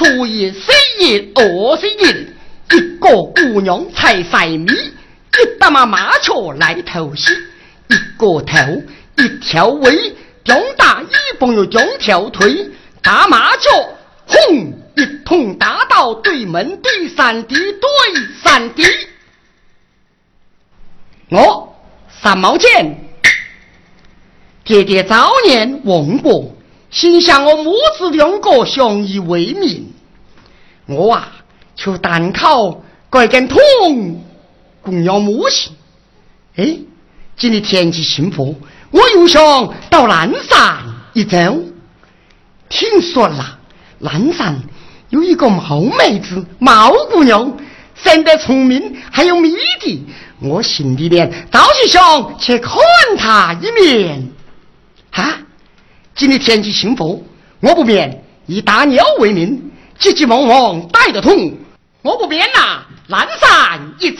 初一十一二十一，一个姑娘才晒米，一大妈麻雀来偷袭，一个头一条尾，中大一蹦又中条腿，打麻雀轰一通打到对门对三弟对三弟，我三毛钱。爹爹早年问过，心想我母子两个相依为命，我啊就单靠盖根桶供养母亲。哎，今天天气幸福，我又想到南山一走。听说了，南山有一个毛妹子、毛姑娘，生得聪明，还有谜底。我心里面倒是想去看她一面。啊！今天天气晴风，我不免以打鸟为名，急急忙忙带得通，我不免呐，懒散一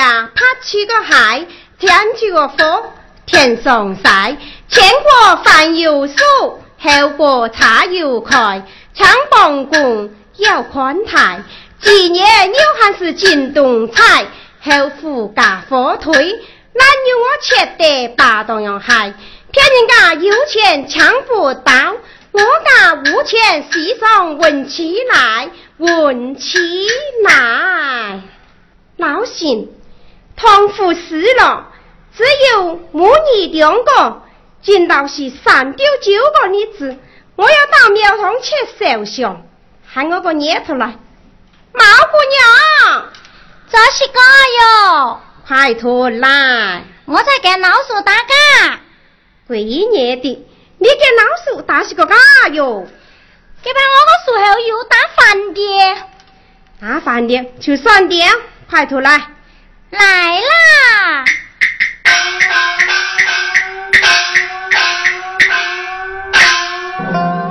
走。起个海，天起个风，天上晒，前过饭又熟，后过茶又开，抢棒棍要宽台，今年牛还是进东彩，后夫嫁火腿，男女我切得八东洋海，骗人家有钱抢不到，我家无钱世上问起来，问起来，老信。同父死了，只有母女两个，今到是三丢九个日子，我要到庙堂去烧香，喊我个念出来。毛姑娘，这是干哟？快出来！我在给老鼠打嘎。鬼年的，你给老鼠打是个嘎哟？给把我个树后又打饭的。打饭的就算的，快出来！来啦！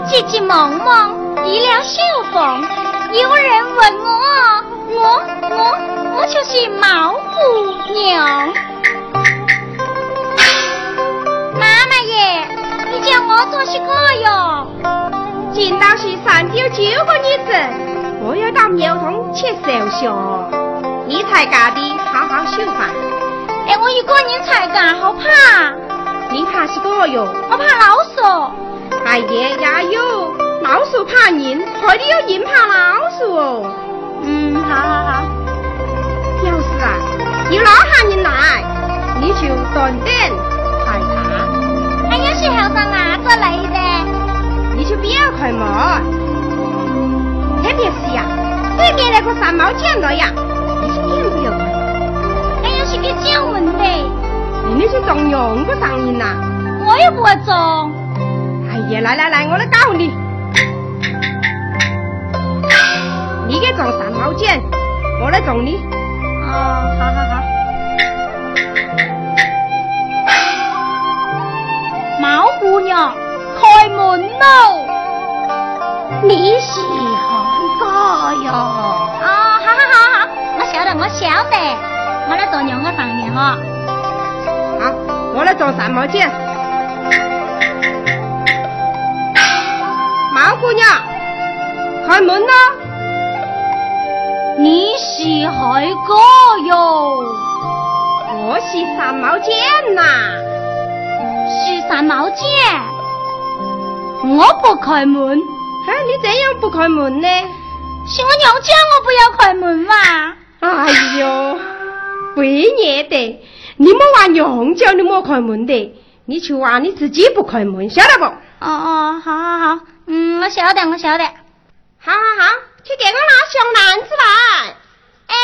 急急忙忙离了绣房，有人问我，我我我就是毛姑娘。妈妈耶，你叫我做些个哟？今到是三九九个日子，我要到庙堂去烧香。你才干的，好好绣吧。哎，我一个人才干，好怕。你怕是个哟？我怕老鼠。哎呀呀哟，老鼠怕人，害得有人怕老鼠哦。嗯，好好好。要是啊，有老汉人来，你就断电害怕。还有时候上哪个来的，你就不要开门。特别是呀，对面那个三毛见了呀。要不要看？哎呀，是个讲文的。你去种用不上瘾呐？我也不会种。哎呀，来来来，我来教你。你给种三毛钱，我来种你。哦，好好好。毛姑娘，开门喽！你是何个哟？我晓得，我来做两个饭面哈。好，我来做三毛钱。毛姑娘，开门呐！你是海哥哟？我是三毛剑呐，是三毛剑。我不开门。哎，你怎样不开门呢？是我娘叫我不要开门嘛。哎呦，为孽的，你莫话娘叫你莫开门的，你就话你自己不开门，晓得不？哦哦，好好好，嗯，我晓得，我晓得。好好好，去给我拿小篮子来。哎。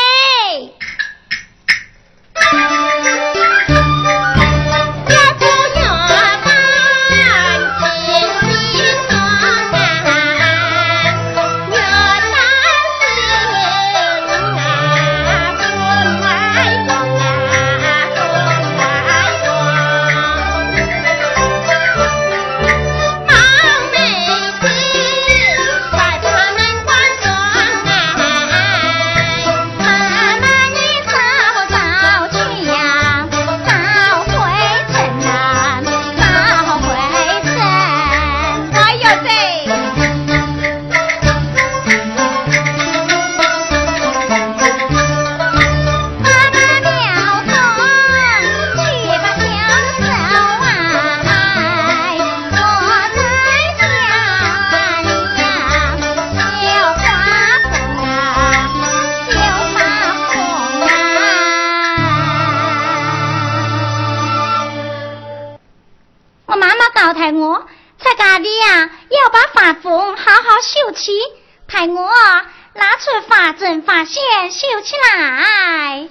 要把发缝好好绣起，派我拿出发针发线绣起来。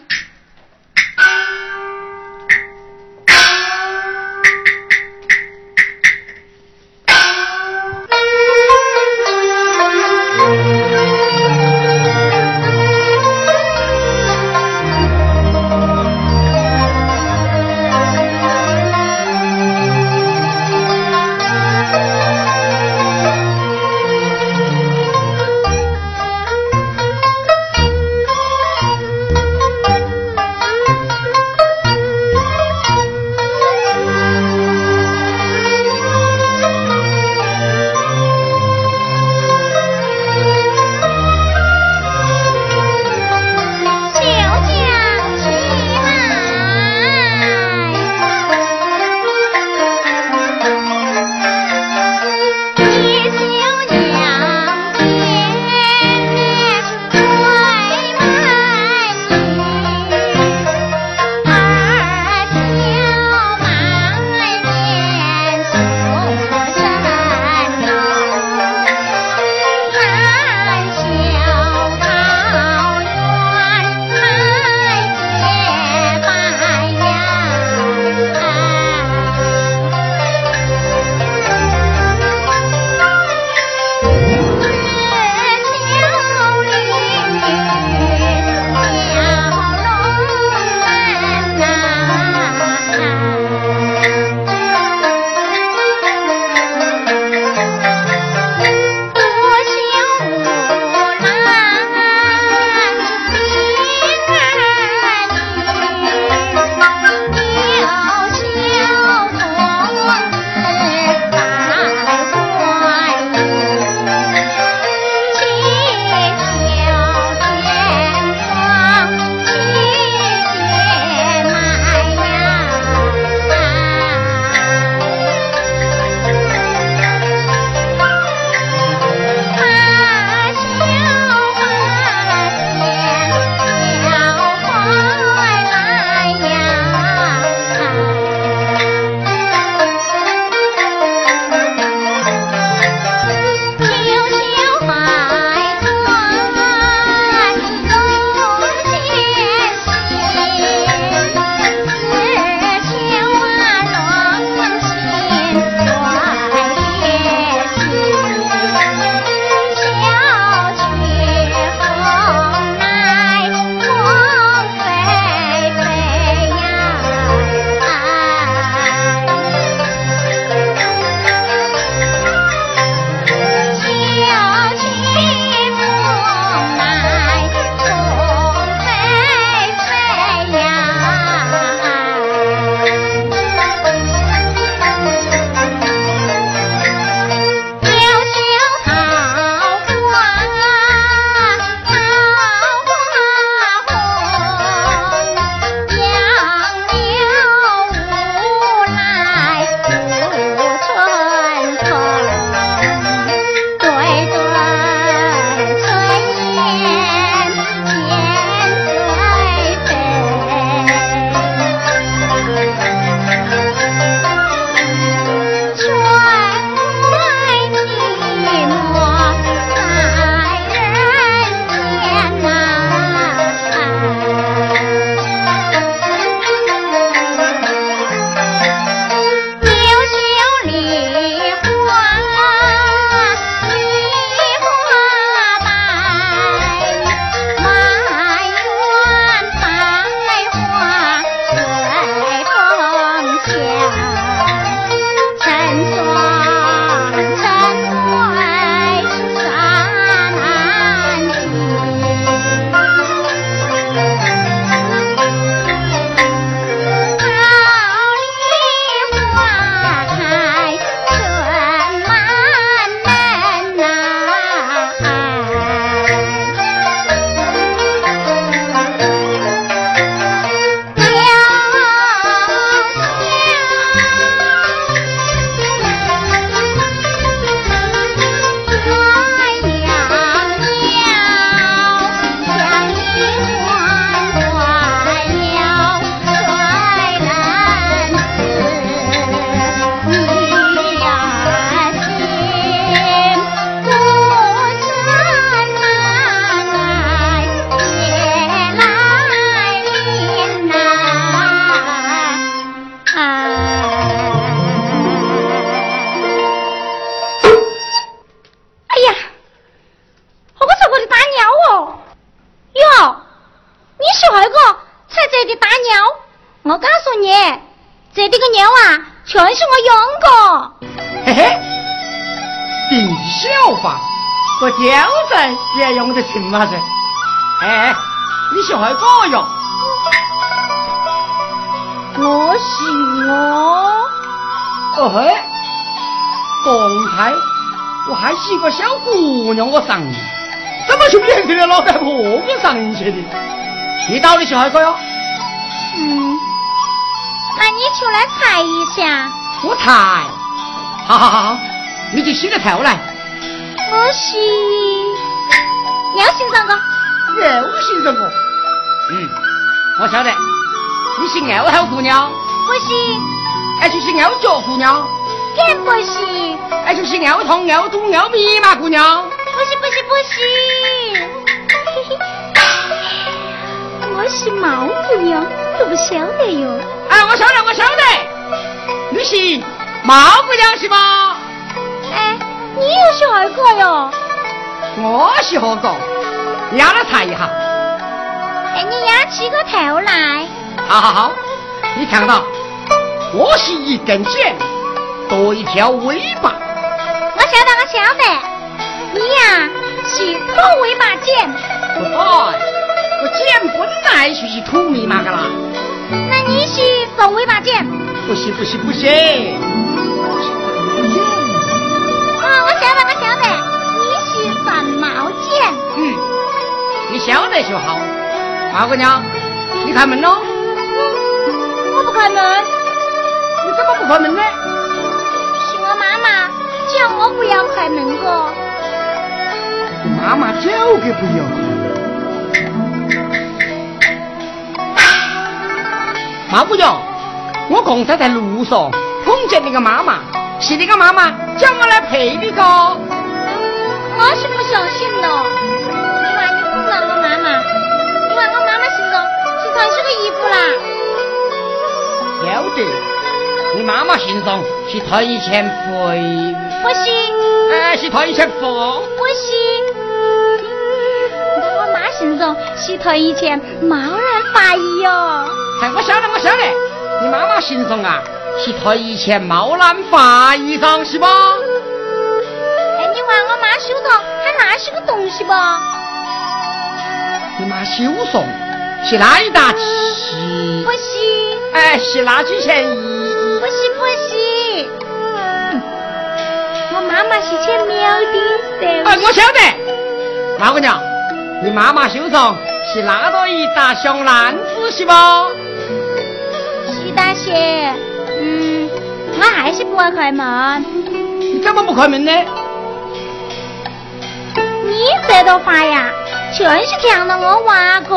在也用得起嘛噻？哎，你是害我哟？我是我。哦嘿，刚才我还是一个小姑娘，我上你，怎么就变成了老太婆我上去的？你到底是害个哟？嗯，那你出来猜一下。我猜，好好好，你就洗个头来。我是要姓张个？又姓张个？嗯，我晓得，你是二号姑娘。不是。那就是傲脚姑娘。更不是。那就是傲痛、傲肚、傲密嘛姑娘。不是不是不是。我是毛姑娘，都不晓得哟。哎，我晓得，我晓得。你是毛姑娘是吗？哎，你又是何个哟？我是何个？压来猜一下。哎，你压起个头来。好好好，你看到，我是一根线，多一条尾巴。我晓得，我晓得。你呀，是土尾巴剪。对。我剪本来就是土密码的啦。那你是凤尾巴剪？不是不是不是。毛剑。嗯，你晓得就好。马姑娘，你开门喽。我不开门。你怎么不开门呢？是我妈妈叫我不要开门个。妈妈叫个不要。马姑娘，我刚才在路上碰见那个妈妈，是那个妈妈叫我来陪你个。我是不相信的，因为你碰到我妈妈，因为我妈妈心中是穿是个衣服啦。晓得，你妈妈心中是她以前肥。不行。哎，是她以前肥。不行。我妈心中是她以前毛然发育哟。哎，我晓得，我晓得，你妈妈心中啊，是她以前冒蓝发一张是吧？哎，你问我妈手上还那是个东西不？你妈手上是那一沓钱？不是。哎，洗垃圾钱一？不是不是。我妈妈是钱苗的噻。哎，我晓得。马姑娘，你妈妈手上是拿到一沓香兰子是吧？大些，嗯，我还是不爱开门。你怎么不开门呢？你这朵花呀，全是抢到我挖个，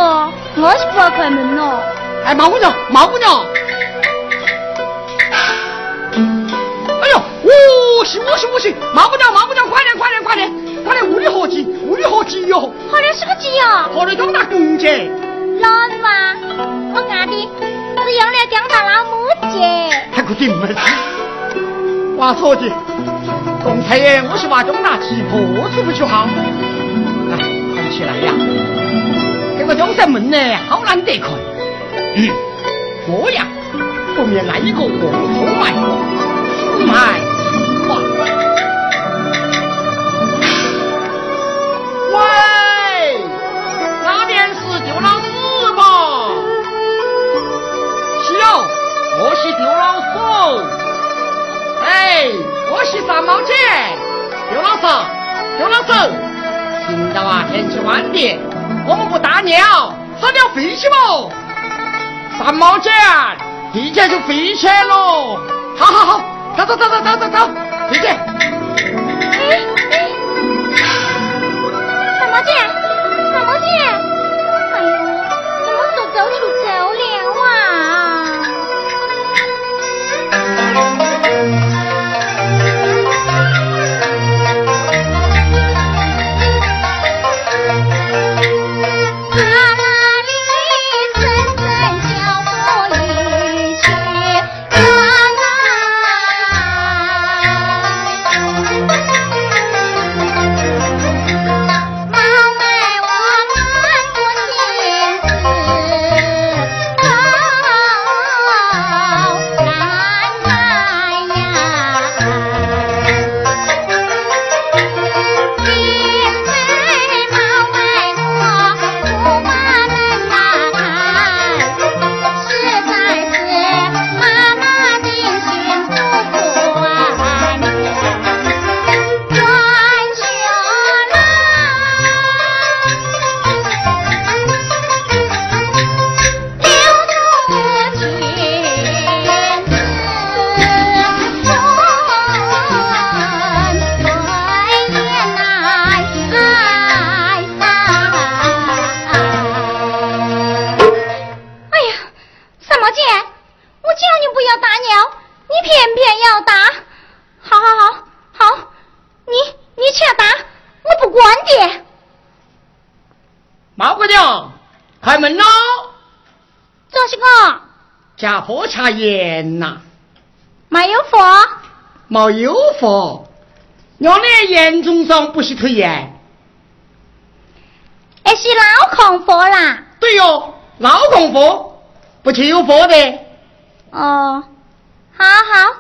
我是不爱开门咯。哎，毛姑娘，毛姑娘。哎呦，我是我是我是，毛姑娘毛姑娘，快点快点快点，快点屋里合鸡，屋里合鸡哟。好的是个鸡哟。好的多大公鸡？老子嘛，我干的。是养了两大老母鸡，还可顶么子？挖错的，刚才耶，我是挖中大鸡脖子不就好？起来呀，这个中山门呢，好难得看。嗯，我呀，不免来一个黄土脉，四脉哇！喂，那边是丢老师吗？我是刘老师，哎，我是三毛姐，刘老师，刘老师，听到啊？天气晚点，我们不打鸟，早点飞去不？三毛姐，一天就飞起来了。好好好，走走走走走走走，飞去。没有货，娘的严重上不许退盐，那是老空佛啦。对哟，老空佛，不去有佛的。哦，好好，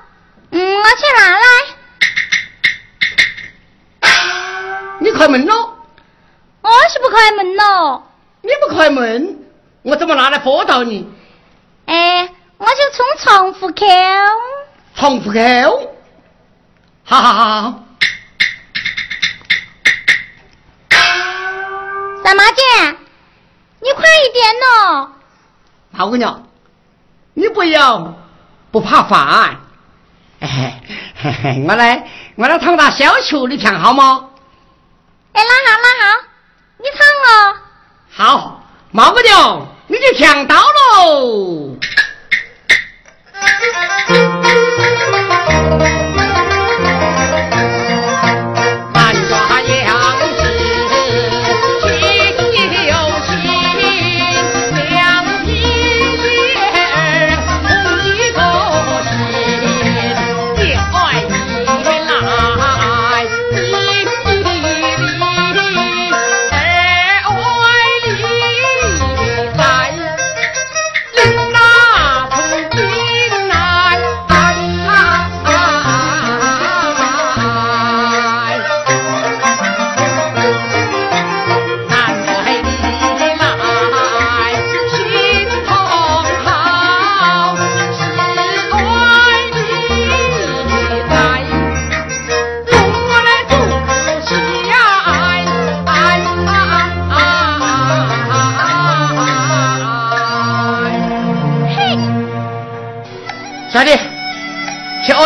嗯，我去拿来。你开门喽！我是不开门喽。你不开门，我怎么拿来佛到你？哎，我就从窗户口。窗户口，好好好好。三毛姐，你快一点喏。毛姑娘，你不要不怕烦。嘿嘿，我来，我来唱那小曲，你唱好吗？哎，那好那好，你唱哦。好，毛姑娘，你就唱到喽。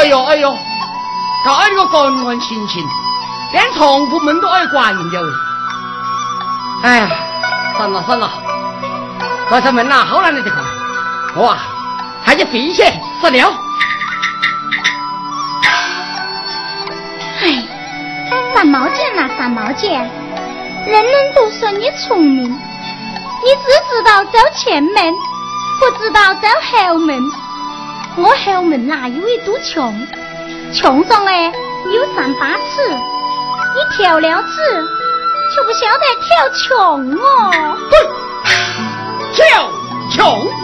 哎呦哎呦，搞这个干干心情，连窗户门都爱关掉。哎呀，算了算了，关上门呐，好难的这个，我啊，还是回去死了。哎，三毛钱呐，三毛钱，人人都说你聪明，你只知道走前门，不知道走后门。我后门呐有一堵墙？墙上哎有三把尺，你跳了尺，就不晓得跳墙哦。跳墙。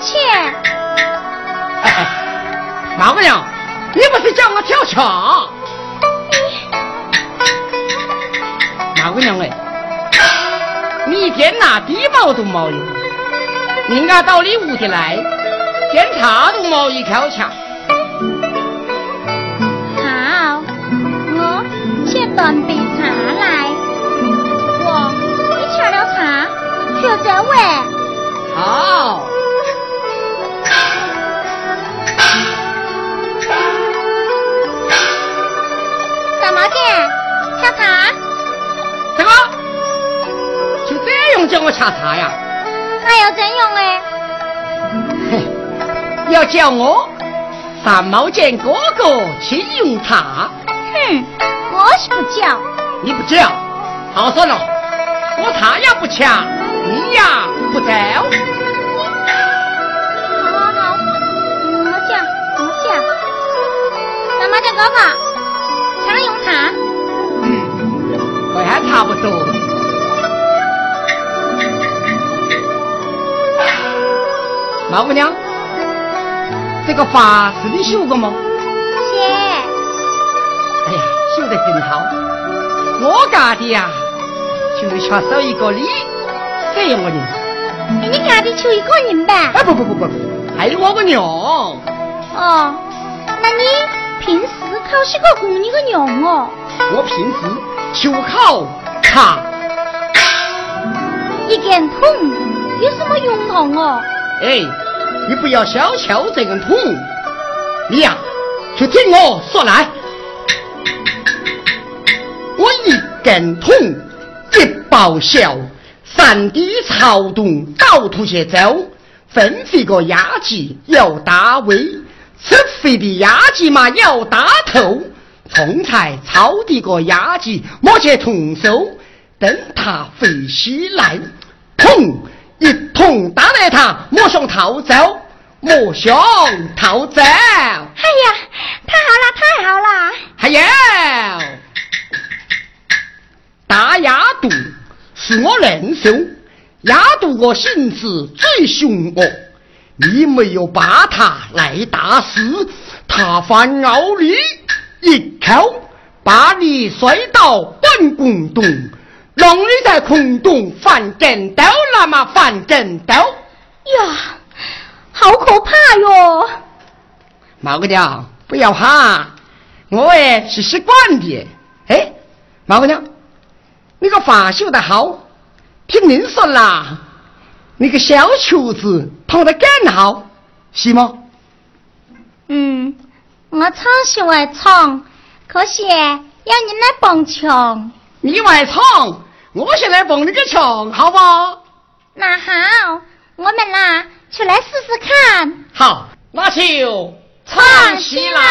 切！马 姑娘，你不是叫我跳墙？马姑娘哎，你一天拿低毛都没有，人家到你屋里来，检查都没一口抢。好，我去端杯就走哎。好。茶，什么就这样叫我恰茶呀？那要怎样哎？嘿，要叫我三毛钱哥哥去用茶？哼，我是不叫。你不叫，好算了，我茶也不抢，你呀不走。好好好，我叫我叫，三毛钱哥哥，请用茶。嗯还差不多。毛姑娘，这个发是你绣的吗？是。哎呀，绣的真好。我家的呀，就缺少一个你这样的人。你家的就一个人呗？哎，不不不不，还有我个娘。哦，那你平时靠是个姑娘个娘哦。我平时。就靠茶，一根桶有什么用途哦？哎，你不要小瞧这根桶，你呀，就听我说来。我一根桶一报销，三地草东到处去走，分肥个压鸡要大胃，吃肥的压鸡嘛要大头，种菜草地个压鸡莫去同收，等它肥起来，砰一桶打来它莫想逃走，莫想逃走。哎呀，太好了，太好了！还有。大丫头是我认兄，丫头个性子最凶恶，你没有把他来打死，他反咬你，一口把你摔到半空中，让你在空中翻跟斗，那么翻跟斗呀，好可怕哟！毛姑娘，不要怕，我哎是习惯的。哎，毛姑娘。你个发绣的好，听您说啦，那个小球子捧得更好，是吗？嗯，我唱是会唱，可是要你来捧场。你会唱，我先来捧你个场，好不？那好，我们啦，出来试试看。好，那就唱起来。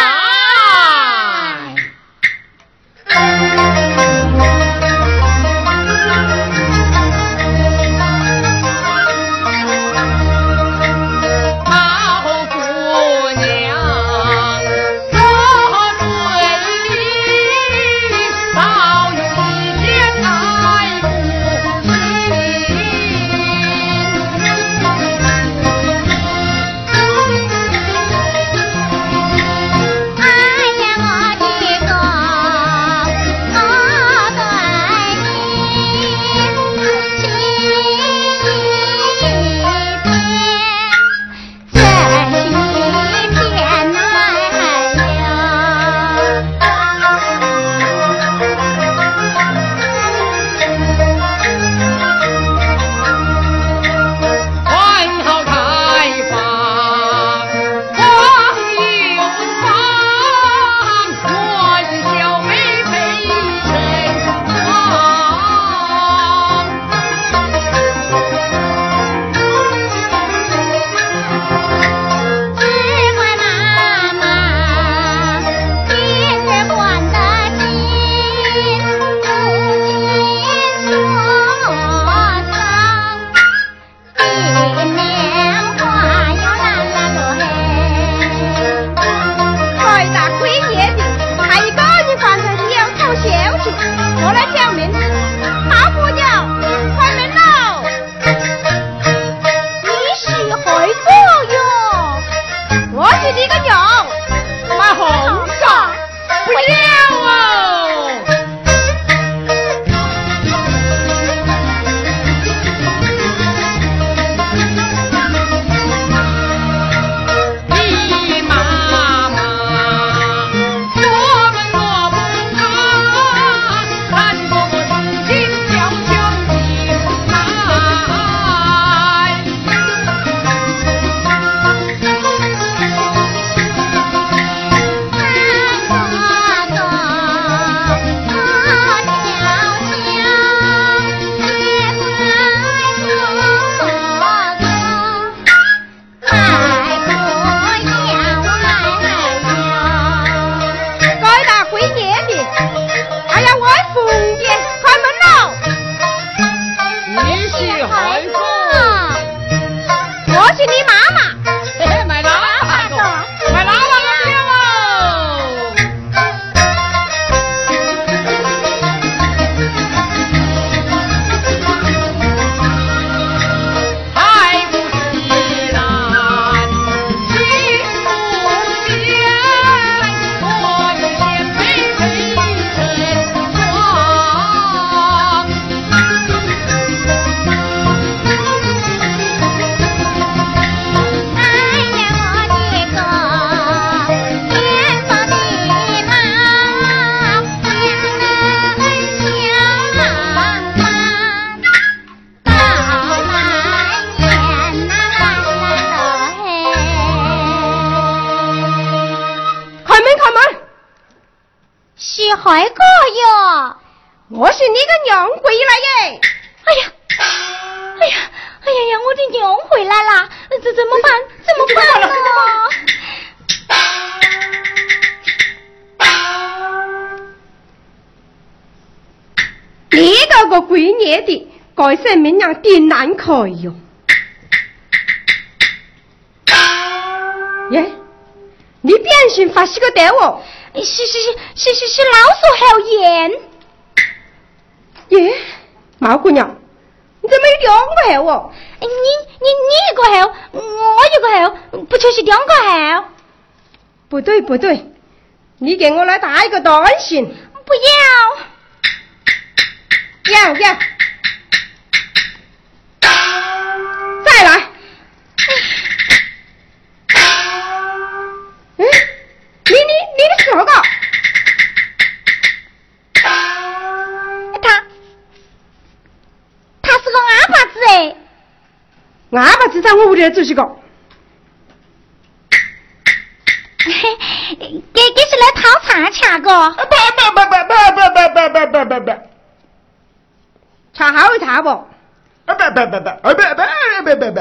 快过哟！我是你个娘回来耶！哎呀，哎呀，哎呀呀！我的娘回来了，这怎么办？怎么办呢？你这个鬼孽的，该生命娘顶难看哟！耶，你变性发些个对哦？是是是是是是，老鼠好严。耶，毛姑娘，你怎么有两个号哦？你你你一个号，我一个号，不就是两个号？不对不对，你给我来打一个短信。不要。要要。我屋里做些个，给给是来讨茶吃个？不不不不不不不不不不不，茶好茶不？啊不不不不，啊不不不不不，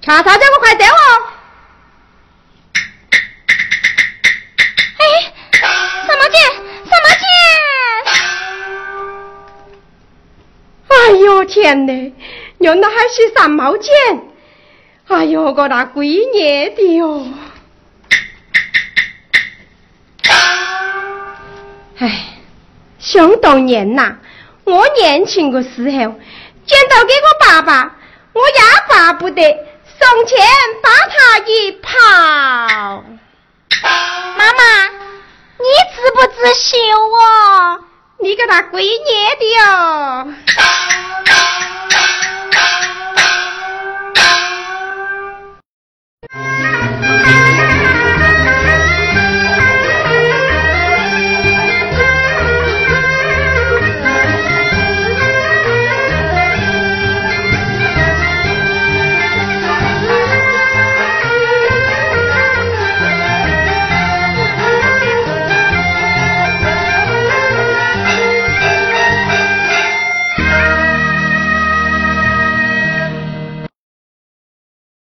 茶茶叫我快点哦！哎，三毛钱，三毛钱！哎呦天哪！原来还是三毛钱！哎呦，个那鬼孽的哟！哎，想当年呐，我年轻的时候见到给我爸爸，我也巴不得上前把他一跑。妈妈，你知不知羞哦？你个那鬼孽的哟！